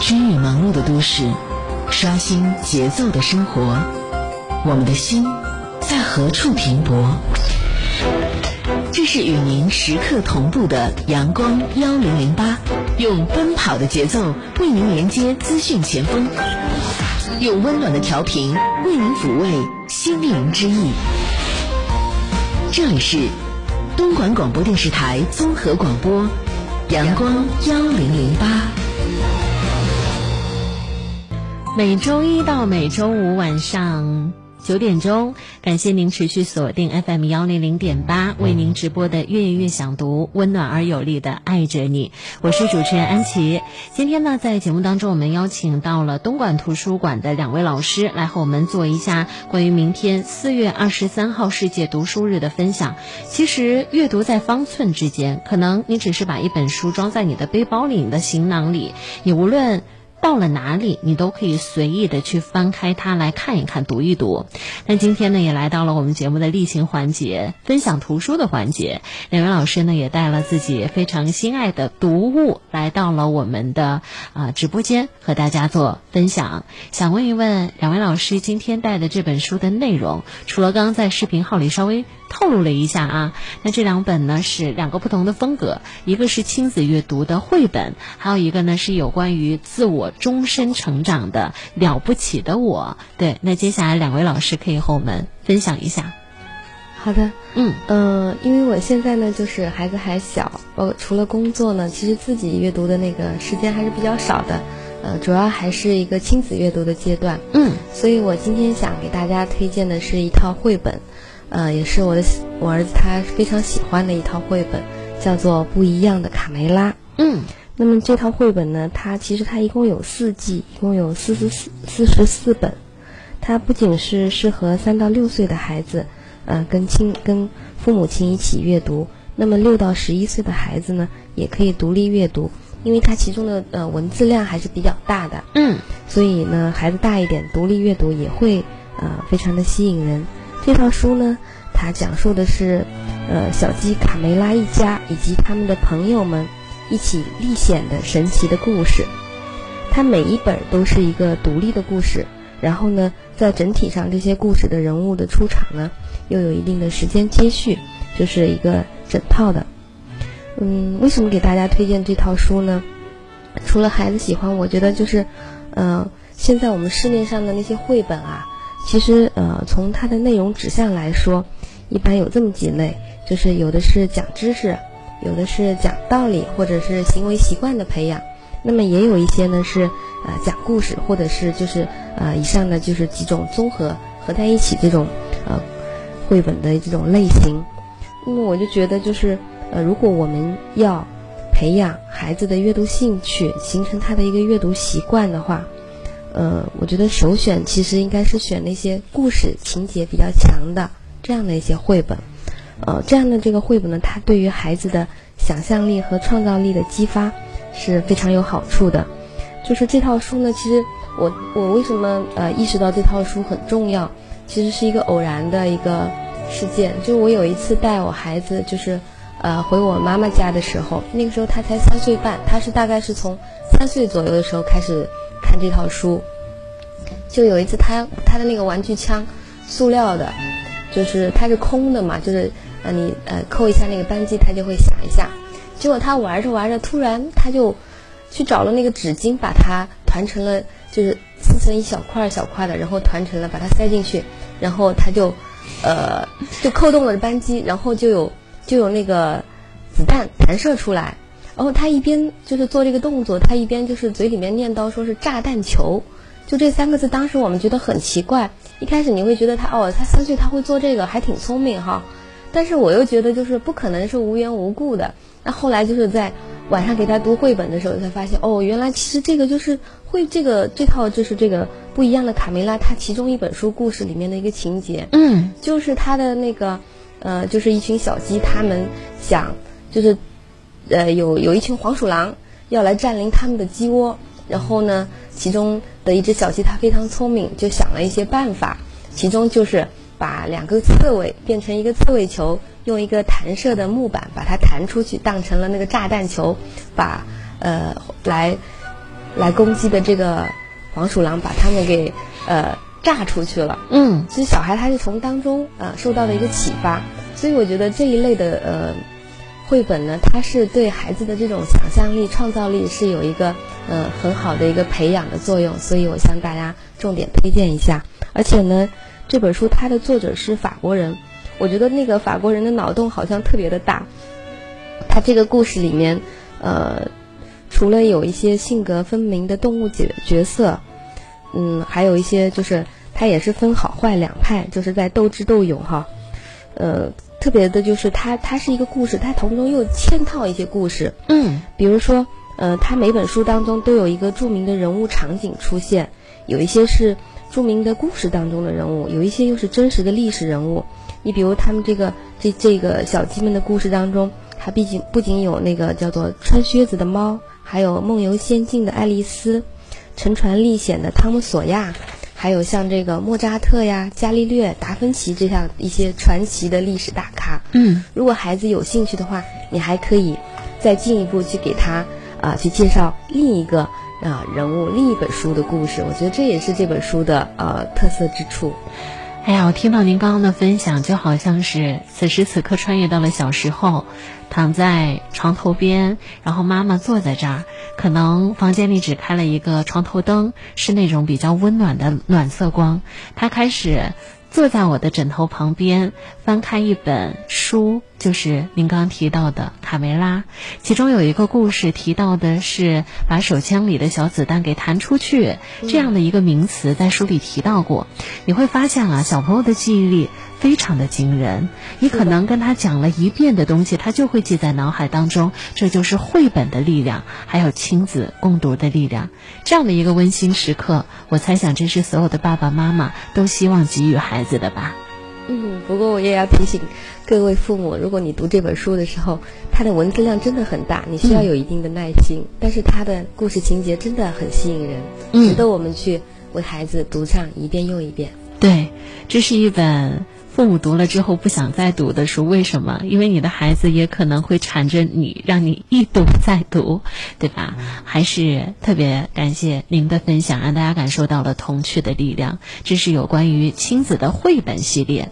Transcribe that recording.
追日忙碌的都市，刷新节奏的生活，我们的心在何处停泊？这是与您时刻同步的阳光幺零零八，用奔跑的节奏为您连接资讯前锋，用温暖的调频为您抚慰心灵之意。这里是东莞广播电视台综合广播，阳光幺零零八。每周一到每周五晚上九点钟，感谢您持续锁定 FM 幺零零点八，为您直播的《月月想读》，温暖而有力的爱着你。我是主持人安琪。今天呢，在节目当中，我们邀请到了东莞图书馆的两位老师来和我们做一下关于明天四月二十三号世界读书日的分享。其实，阅读在方寸之间，可能你只是把一本书装在你的背包里、你的行囊里，你无论。到了哪里，你都可以随意的去翻开它来看一看、读一读。那今天呢，也来到了我们节目的例行环节——分享图书的环节。两位老师呢，也带了自己非常心爱的读物来到了我们的啊直播间，和大家做分享。想问一问两位老师，今天带的这本书的内容，除了刚刚在视频号里稍微透露了一下啊，那这两本呢是两个不同的风格，一个是亲子阅读的绘本，还有一个呢是有关于自我。终身成长的了不起的我，对，那接下来两位老师可以和我们分享一下。好的，嗯呃，因为我现在呢，就是孩子还小，呃，除了工作呢，其实自己阅读的那个时间还是比较少的，呃，主要还是一个亲子阅读的阶段，嗯，所以我今天想给大家推荐的是一套绘本，呃，也是我的我儿子他非常喜欢的一套绘本，叫做《不一样的卡梅拉》，嗯。那么这套绘本呢，它其实它一共有四季，一共有四十四四十四本。它不仅是适合三到六岁的孩子，呃，跟亲跟父母亲一起阅读。那么六到十一岁的孩子呢，也可以独立阅读，因为它其中的呃文字量还是比较大的。嗯。所以呢，孩子大一点，独立阅读也会呃非常的吸引人。这套书呢，它讲述的是呃小鸡卡梅拉一家以及他们的朋友们。一起历险的神奇的故事，它每一本都是一个独立的故事。然后呢，在整体上这些故事的人物的出场呢，又有一定的时间接续，就是一个整套的。嗯，为什么给大家推荐这套书呢？除了孩子喜欢，我觉得就是，呃，现在我们市面上的那些绘本啊，其实呃，从它的内容指向来说，一般有这么几类，就是有的是讲知识。有的是讲道理或者是行为习惯的培养，那么也有一些呢是呃讲故事或者是就是呃以上的就是几种综合合在一起这种呃绘本的这种类型。那么我就觉得就是呃如果我们要培养孩子的阅读兴趣，形成他的一个阅读习惯的话，呃我觉得首选其实应该是选那些故事情节比较强的这样的一些绘本。呃，这样的这个绘本呢，它对于孩子的想象力和创造力的激发是非常有好处的。就是这套书呢，其实我我为什么呃意识到这套书很重要，其实是一个偶然的一个事件。就我有一次带我孩子，就是呃回我妈妈家的时候，那个时候他才三岁半，他是大概是从三岁左右的时候开始看这套书。就有一次他他的那个玩具枪，塑料的，就是它是空的嘛，就是。呃，你呃扣一下那个扳机，它就会响一下。结果他玩着玩着，突然他就去找了那个纸巾，把它团成了，就是撕成一小块小块的，然后团成了，把它塞进去，然后他就呃就扣动了扳机，然后就有就有那个子弹弹射出来。然后他一边就是做这个动作，他一边就是嘴里面念叨说是炸弹球，就这三个字，当时我们觉得很奇怪。一开始你会觉得他哦，他三岁他会做这个，还挺聪明哈。但是我又觉得就是不可能是无缘无故的。那后来就是在晚上给他读绘本的时候，才发现哦，原来其实这个就是会这个这套就是这个不一样的卡梅拉，它其中一本书故事里面的一个情节，嗯，就是他的那个呃，就是一群小鸡，他们想就是呃有有一群黄鼠狼要来占领他们的鸡窝，然后呢，其中的一只小鸡它非常聪明，就想了一些办法，其中就是。把两个刺猬变成一个刺猬球，用一个弹射的木板把它弹出去，当成了那个炸弹球，把呃来来攻击的这个黄鼠狼把他们给呃炸出去了。嗯，其实小孩他是从当中呃受到了一个启发，所以我觉得这一类的呃绘本呢，它是对孩子的这种想象力、创造力是有一个呃很好的一个培养的作用，所以我向大家重点推荐一下。而且呢，这本书它的作者是法国人，我觉得那个法国人的脑洞好像特别的大。他这个故事里面，呃，除了有一些性格分明的动物角角色，嗯，还有一些就是他也是分好坏两派，就是在斗智斗勇哈。呃，特别的就是它它是一个故事，它从中又嵌套一些故事，嗯，比如说，呃，它每本书当中都有一个著名的人物场景出现，有一些是著名的故事当中的人物，有一些又是真实的历史人物。你比如他们这个这这个小鸡们的故事当中。它毕竟不仅有那个叫做穿靴子的猫，还有梦游仙境的爱丽丝，沉船历险的汤姆索亚，还有像这个莫扎特呀、伽利略、达芬奇这样一些传奇的历史大咖。嗯，如果孩子有兴趣的话，你还可以再进一步去给他啊去介绍另一个啊人物、另一本书的故事。我觉得这也是这本书的呃特色之处。哎呀，我听到您刚刚的分享，就好像是此时此刻穿越到了小时候，躺在床头边，然后妈妈坐在这儿，可能房间里只开了一个床头灯，是那种比较温暖的暖色光，他开始。坐在我的枕头旁边，翻开一本书，就是您刚刚提到的《卡梅拉》，其中有一个故事提到的是把手枪里的小子弹给弹出去这样的一个名词，在书里提到过。你会发现啊，小朋友的记忆力非常的惊人，你可能跟他讲了一遍的东西，他就会记在脑海当中。这就是绘本的力量，还有亲子共读的力量。这样的一个温馨时刻，我猜想这是所有的爸爸妈妈都希望给予孩子的吧。嗯，不过我也要提醒各位父母，如果你读这本书的时候，它的文字量真的很大，你需要有一定的耐心。但是它的故事情节真的很吸引人，值得我们去为孩子读上一遍又一遍。对，这是一本。父母读了之后不想再读的书，为什么？因为你的孩子也可能会缠着你，让你一读再读，对吧？还是特别感谢您的分享，让大家感受到了童趣的力量。这是有关于亲子的绘本系列。